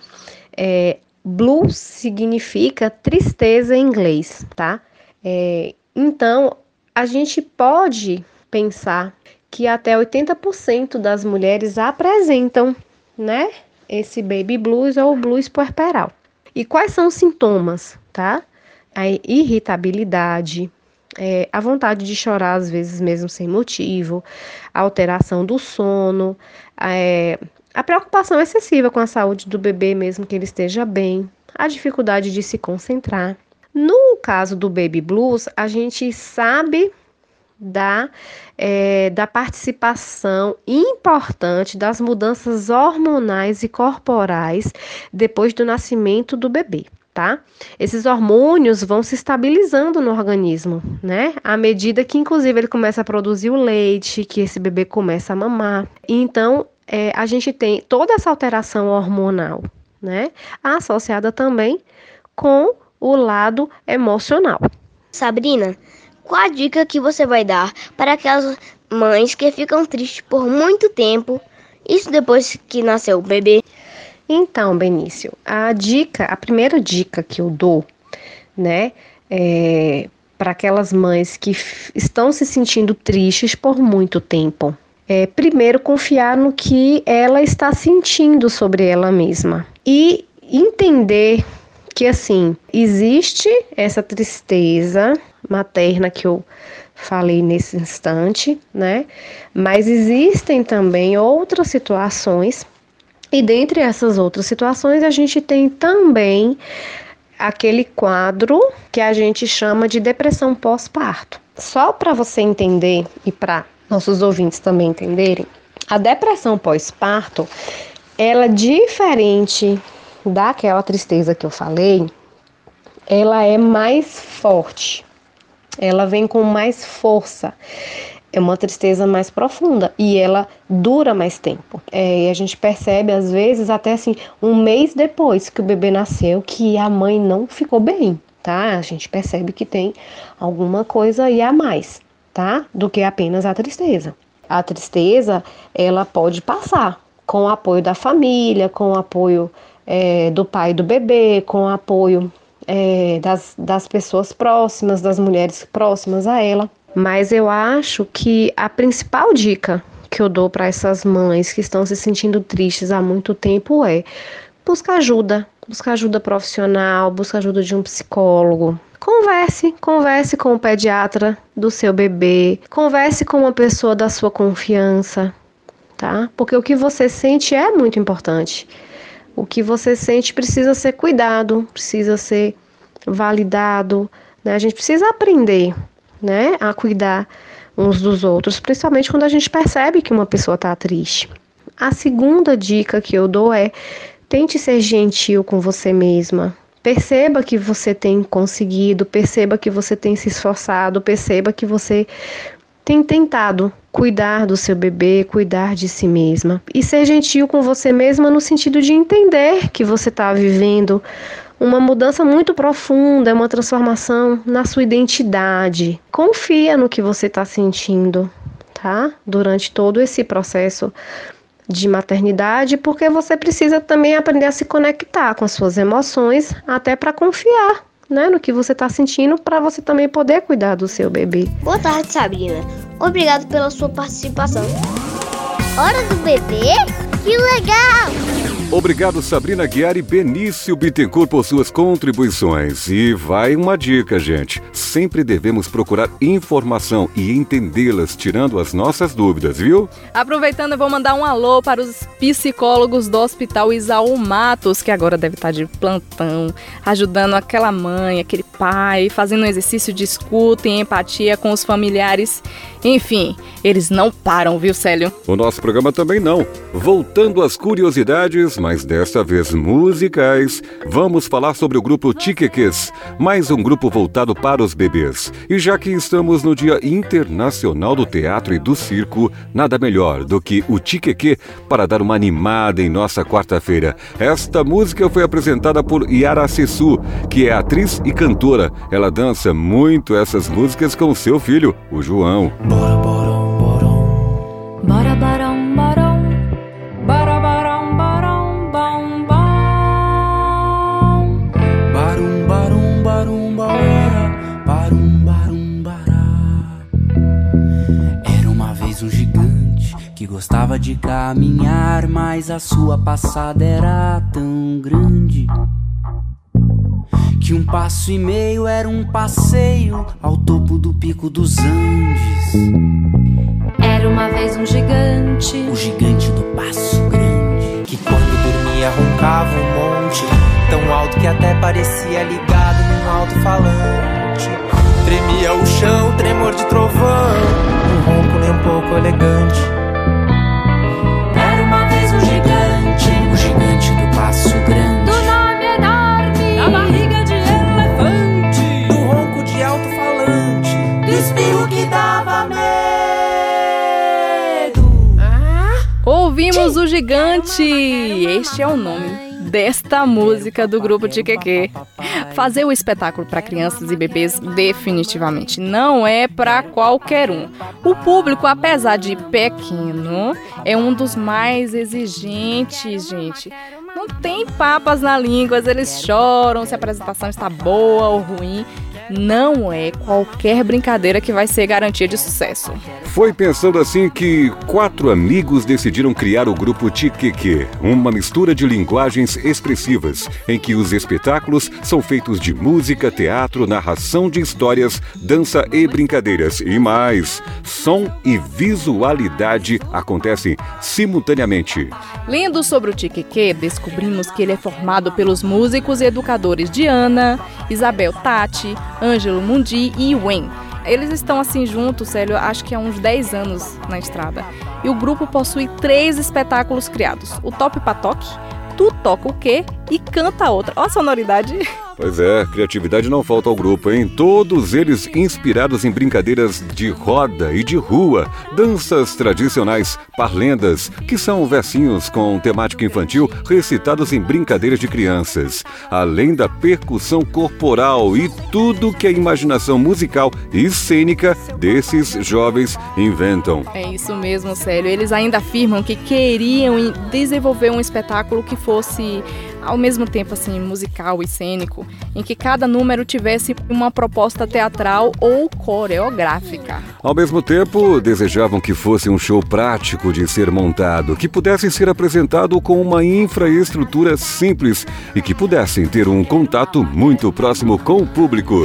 é, blue significa tristeza em inglês, tá? É, então, a gente pode pensar que até 80% das mulheres apresentam, né, esse baby blues ou blues puerperal. E quais são os sintomas, tá? A irritabilidade, é, a vontade de chorar, às vezes mesmo sem motivo, a alteração do sono, é, a preocupação excessiva com a saúde do bebê, mesmo que ele esteja bem, a dificuldade de se concentrar, No caso do baby blues, a gente sabe da, é, da participação importante das mudanças hormonais e corporais depois do nascimento do bebê. Tá? Esses hormônios vão se estabilizando no organismo, né? À medida que, inclusive, ele começa a produzir o leite, que esse bebê começa a mamar. Então, é, a gente tem toda essa alteração hormonal, né? Associada também com o lado emocional. Sabrina, qual a dica que você vai dar para aquelas mães que ficam tristes por muito tempo, isso depois que nasceu o bebê? Então, Benício, a dica, a primeira dica que eu dou, né, é para aquelas mães que estão se sentindo tristes por muito tempo. É, primeiro, confiar no que ela está sentindo sobre ela mesma e entender que assim existe essa tristeza materna que eu falei nesse instante, né? Mas existem também outras situações e dentre essas outras situações a gente tem também aquele quadro que a gente chama de depressão pós-parto. Só para você entender e para nossos ouvintes também entenderem, a depressão pós-parto, ela é diferente daquela tristeza que eu falei, ela é mais forte, ela vem com mais força. É uma tristeza mais profunda e ela dura mais tempo. É, e a gente percebe, às vezes, até assim, um mês depois que o bebê nasceu, que a mãe não ficou bem, tá? A gente percebe que tem alguma coisa aí a mais, tá? Do que apenas a tristeza. A tristeza, ela pode passar com o apoio da família, com o apoio é, do pai do bebê, com o apoio é, das, das pessoas próximas, das mulheres próximas a ela. Mas eu acho que a principal dica que eu dou para essas mães que estão se sentindo tristes há muito tempo é buscar ajuda, buscar ajuda profissional, buscar ajuda de um psicólogo. Converse, converse com o pediatra do seu bebê, converse com uma pessoa da sua confiança, tá? Porque o que você sente é muito importante. O que você sente precisa ser cuidado, precisa ser validado, né? A gente precisa aprender, né, a cuidar uns dos outros, principalmente quando a gente percebe que uma pessoa está triste. A segunda dica que eu dou é tente ser gentil com você mesma. Perceba que você tem conseguido, perceba que você tem se esforçado, perceba que você tem tentado cuidar do seu bebê, cuidar de si mesma e ser gentil com você mesma no sentido de entender que você está vivendo uma mudança muito profunda, uma transformação na sua identidade. Confia no que você está sentindo, tá? Durante todo esse processo de maternidade, porque você precisa também aprender a se conectar com as suas emoções, até para confiar né, no que você está sentindo para você também poder cuidar do seu bebê. Boa tarde, Sabrina. Obrigado pela sua participação. Hora do bebê? Que legal! Obrigado, Sabrina Guiar e Benício Bittencourt, por suas contribuições. E vai uma dica, gente. Sempre devemos procurar informação e entendê-las, tirando as nossas dúvidas, viu? Aproveitando, eu vou mandar um alô para os psicólogos do Hospital Isaú Matos, que agora deve estar de plantão, ajudando aquela mãe, aquele pai, fazendo um exercício de escuta e empatia com os familiares. Enfim, eles não param, viu, Célio? O nosso programa também não. Voltando às curiosidades, mas desta vez musicais, vamos falar sobre o grupo Tiqueques, mais um grupo voltado para os bebês. E já que estamos no Dia Internacional do Teatro e do Circo, nada melhor do que o Tiqueque para dar uma animada em nossa quarta-feira. Esta música foi apresentada por Yara Sessu, que é atriz e cantora. Ela dança muito essas músicas com seu filho, o João. Bora, bora, bora. Bora, bora, bora. Bora, bora, bora, bom, bom. Barum, barum, barum, bora. Barum, barum, bará. Era uma vez um gigante que gostava de caminhar, mas a sua passada era tão grande que um passo e meio era um passeio ao topo do pico dos Andes. Era uma vez um gigante, o gigante do passo grande, que quando dormia roncava um monte, tão alto que até parecia ligado num alto-falante. Tremia o chão, tremor de trovão, um ronco nem um pouco elegante. Gigante! Este é o nome desta música do grupo Tiqueque. Fazer o espetáculo para crianças e bebês definitivamente não é para qualquer um. O público, apesar de pequeno, é um dos mais exigentes, gente. Não tem papas na língua, eles choram se a apresentação está boa ou ruim. Não é qualquer brincadeira que vai ser garantia de sucesso. Foi pensando assim que quatro amigos decidiram criar o grupo Tiqueque, uma mistura de linguagens expressivas, em que os espetáculos são feitos de música, teatro, narração de histórias, dança e brincadeiras. E mais, som e visualidade acontecem simultaneamente. Lendo sobre o Tiqueque, descobrimos que ele é formado pelos músicos e educadores Diana, Isabel Tati, Ângelo Mundi e Wen. Eles estão assim juntos, Célio, acho que há uns 10 anos na estrada. E o grupo possui três espetáculos criados: o Top Patoque, Tu Toca o Quê e Canta Outra. Ó a sonoridade. [LAUGHS] Pois é, criatividade não falta ao grupo, hein? Todos eles inspirados em brincadeiras de roda e de rua, danças tradicionais, parlendas, que são versinhos com temática infantil recitados em brincadeiras de crianças, além da percussão corporal e tudo que a imaginação musical e cênica desses jovens inventam. É isso mesmo, Célio. Eles ainda afirmam que queriam desenvolver um espetáculo que fosse ao mesmo tempo assim musical e cênico, em que cada número tivesse uma proposta teatral ou coreográfica. Ao mesmo tempo, desejavam que fosse um show prático de ser montado, que pudesse ser apresentado com uma infraestrutura simples e que pudessem ter um contato muito próximo com o público.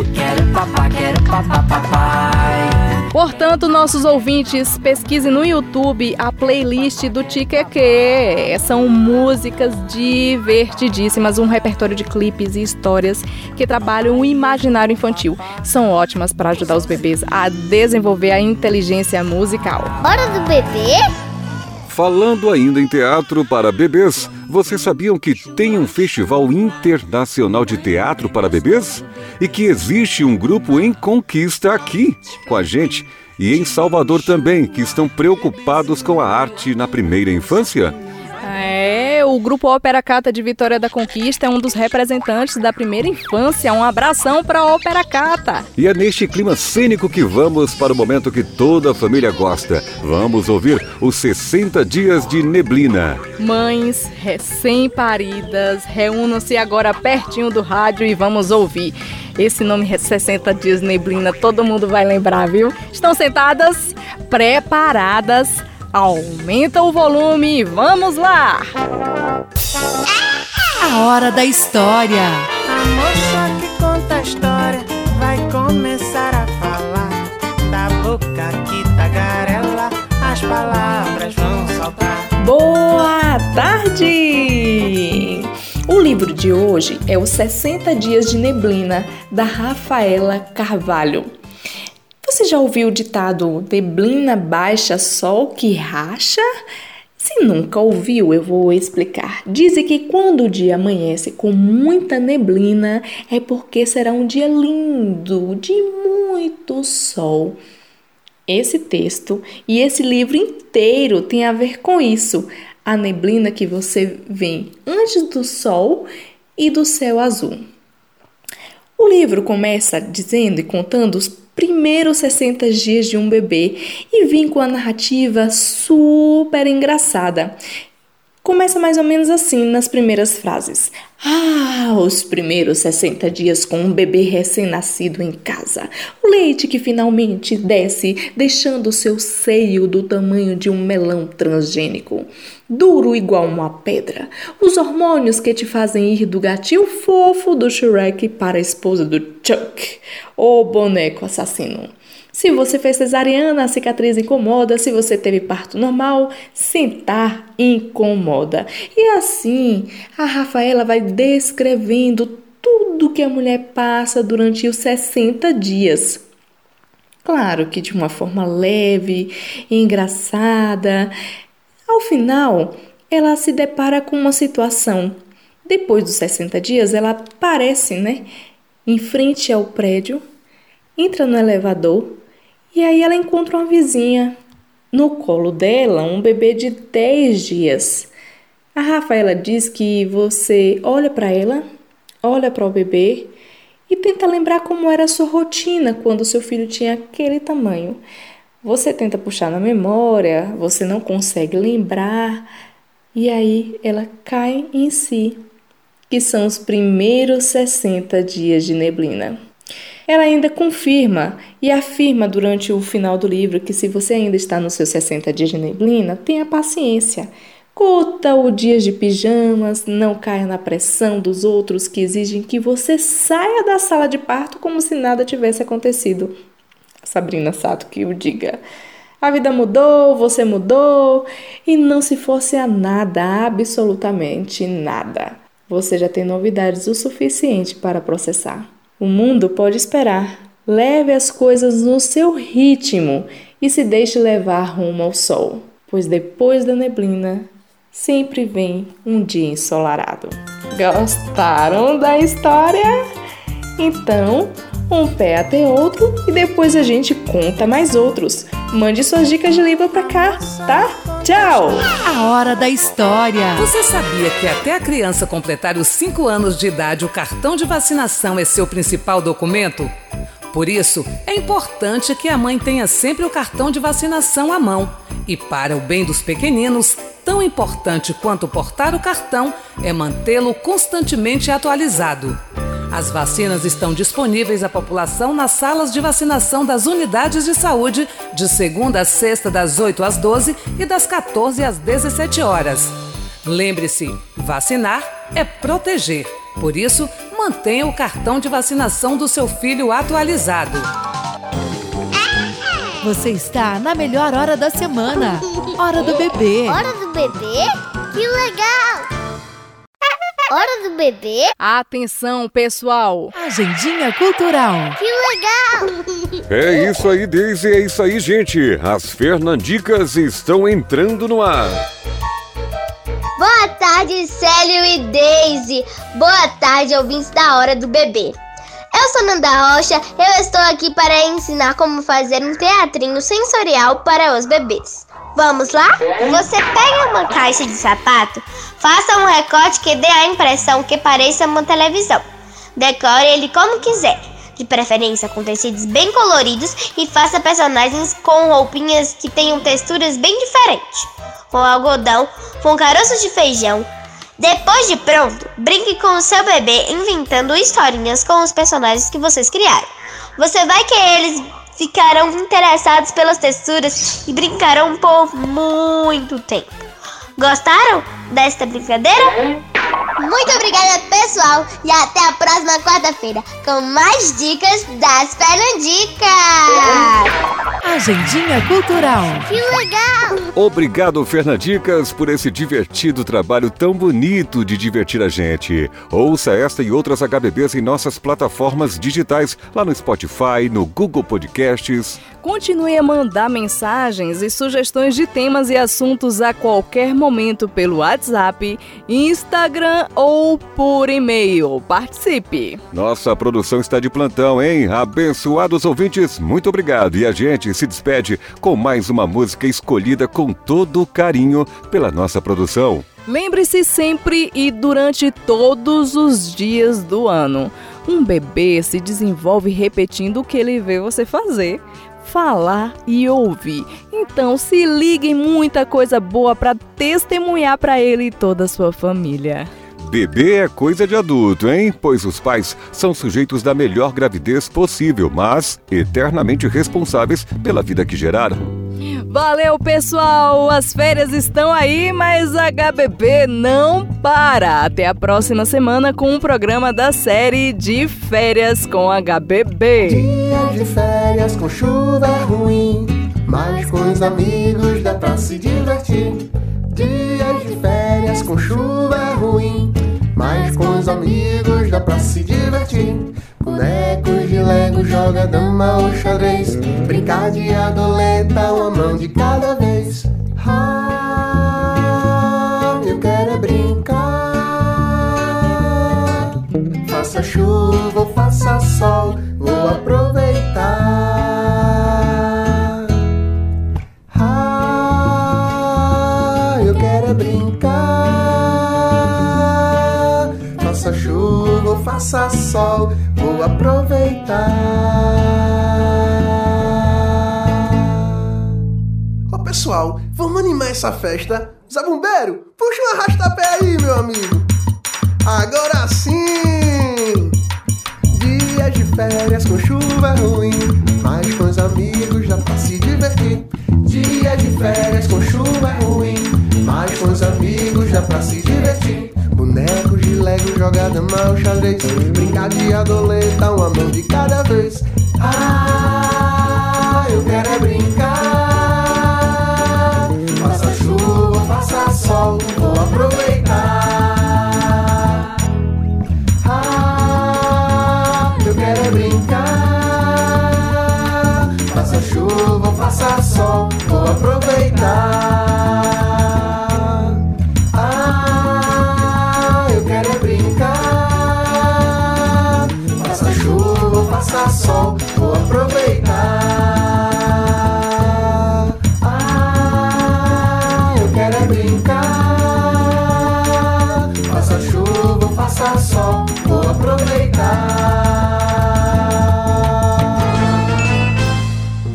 Portanto, nossos ouvintes, pesquisem no YouTube a playlist do Tiqueque. São músicas divertidíssimas, um repertório de clipes e histórias que trabalham o imaginário infantil. São ótimas para ajudar os bebês a desenvolver a inteligência musical. Hora do bebê? Falando ainda em teatro para bebês, vocês sabiam que tem um festival internacional de teatro para bebês? E que existe um grupo em conquista aqui com a gente e em Salvador também, que estão preocupados com a arte na primeira infância? É, o grupo Ópera Cata de Vitória da Conquista é um dos representantes da primeira infância. Um abração para a Ópera Cata. E é neste clima cênico que vamos para o momento que toda a família gosta. Vamos ouvir os 60 dias de neblina. Mães recém-paridas, reúnam-se agora pertinho do rádio e vamos ouvir. Esse nome 60 dias neblina, todo mundo vai lembrar, viu? Estão sentadas, preparadas? Aumenta o volume e vamos lá! A hora da história. A moça que conta a história vai começar a falar. Da boca que tagarela, as palavras vão saltar. Boa tarde! O livro de hoje é Os 60 Dias de Neblina, da Rafaela Carvalho. Você já ouviu o ditado neblina baixa, sol que racha? Se nunca ouviu, eu vou explicar. Dizem que quando o dia amanhece com muita neblina, é porque será um dia lindo, de muito sol. Esse texto e esse livro inteiro tem a ver com isso. A neblina que você vê antes do sol e do céu azul. O livro começa dizendo e contando os primeiros 60 dias de um bebê e vem com a narrativa super engraçada. Começa mais ou menos assim nas primeiras frases. Ah, os primeiros 60 dias com um bebê recém-nascido em casa. O leite que finalmente desce, deixando seu seio do tamanho de um melão transgênico. Duro igual uma pedra. Os hormônios que te fazem ir do gatinho fofo do Shrek para a esposa do Chuck, o boneco assassino. Se você fez cesariana, a cicatriz incomoda. Se você teve parto normal, sentar incomoda. E assim, a Rafaela vai descrevendo tudo que a mulher passa durante os 60 dias. Claro que de uma forma leve engraçada. Ao final, ela se depara com uma situação. Depois dos 60 dias, ela aparece, né? Em frente ao prédio, entra no elevador e aí ela encontra uma vizinha. No colo dela, um bebê de 10 dias. A Rafaela diz que você olha para ela, olha para o bebê e tenta lembrar como era a sua rotina quando seu filho tinha aquele tamanho. Você tenta puxar na memória, você não consegue lembrar, e aí ela cai em si, que são os primeiros 60 dias de neblina. Ela ainda confirma e afirma durante o final do livro que se você ainda está nos seus 60 dias de neblina, tenha paciência. Curta o dia de pijamas, não caia na pressão dos outros que exigem que você saia da sala de parto como se nada tivesse acontecido. Sabrina Sato que o diga. A vida mudou, você mudou e não se fosse a nada, absolutamente nada. Você já tem novidades o suficiente para processar. O mundo pode esperar. Leve as coisas no seu ritmo e se deixe levar rumo ao sol, pois depois da neblina sempre vem um dia ensolarado. Gostaram da história? Então, um pé até outro e depois a gente conta mais outros. Mande suas dicas de livro pra cá, tá? Tchau! A hora da história. Você sabia que até a criança completar os 5 anos de idade, o cartão de vacinação é seu principal documento? Por isso, é importante que a mãe tenha sempre o cartão de vacinação à mão. E para o bem dos pequeninos, tão importante quanto portar o cartão é mantê-lo constantemente atualizado. As vacinas estão disponíveis à população nas salas de vacinação das unidades de saúde de segunda a sexta das 8 às 12 e das 14 às 17 horas. Lembre-se, vacinar é proteger. Por isso, mantenha o cartão de vacinação do seu filho atualizado. Você está na melhor hora da semana. Hora do bebê. Hora do bebê? Que legal! Hora do bebê? Atenção, pessoal! Agendinha cultural. Que legal! É isso aí, Daisy, é isso aí, gente. As Fernandicas estão entrando no ar. Boa tarde, Célio e Daisy. Boa tarde, ouvintes da Hora do Bebê. Eu sou Nanda Rocha, eu estou aqui para ensinar como fazer um teatrinho sensorial para os bebês. Vamos lá? Você pega uma caixa de sapato, faça um recorte que dê a impressão que pareça uma televisão. Decore ele como quiser, de preferência com tecidos bem coloridos e faça personagens com roupinhas que tenham texturas bem diferentes, com algodão, com caroços de feijão. Depois de pronto, brinque com o seu bebê inventando historinhas com os personagens que vocês criaram. Você vai que eles ficarão interessados pelas texturas e brincarão por muito tempo. Gostaram desta brincadeira? Muito obrigada, pessoal, e até a próxima quarta-feira com mais dicas das Fernandicas. Agendinha cultural. Que legal! Obrigado, Fernandicas, por esse divertido trabalho tão bonito de divertir a gente. Ouça esta e outras HBBs em nossas plataformas digitais, lá no Spotify, no Google Podcasts. Continue a mandar mensagens e sugestões de temas e assuntos a qualquer momento pelo WhatsApp, Instagram ou por e-mail. Participe! Nossa produção está de plantão, hein? Abençoados ouvintes, muito obrigado. E a gente se despede com mais uma música escolhida com todo carinho pela nossa produção. Lembre-se sempre e durante todos os dias do ano. Um bebê se desenvolve repetindo o que ele vê você fazer falar e ouvir. Então se ligue em muita coisa boa para testemunhar para ele e toda a sua família. Bebê é coisa de adulto, hein? Pois os pais são sujeitos da melhor gravidez possível, mas eternamente responsáveis pela vida que geraram. Valeu, pessoal! As férias estão aí, mas a HBB não para. Até a próxima semana com um programa da série de férias com HBB. Dia de férias com chuva é ruim, mas com os amigos dá pra se divertir. Dias de férias com chuva é ruim, mas com os amigos dá pra se divertir. Bonecos de lego, joga dama ou xadrez. Brincar de adoleta, uma mão de cada vez. Ah, eu quero é brincar. Faça chuva ou faça sol, vou aproveitar. Ah, eu quero é brincar. Faça sol, vou aproveitar. Ô pessoal, vamos animar essa festa? Zé Bombeiro, puxa um arrastapé aí, meu amigo. Agora sim! Dias de férias com chuva ruim, mas com os amigos dá pra se divertir. Dias de férias com chuva ruim, mas com os amigos dá pra se divertir. Bonecos de lego, jogada mal, xadrez. Brincar de adoleta, uma mão de cada vez. Ah, eu quero é brincar.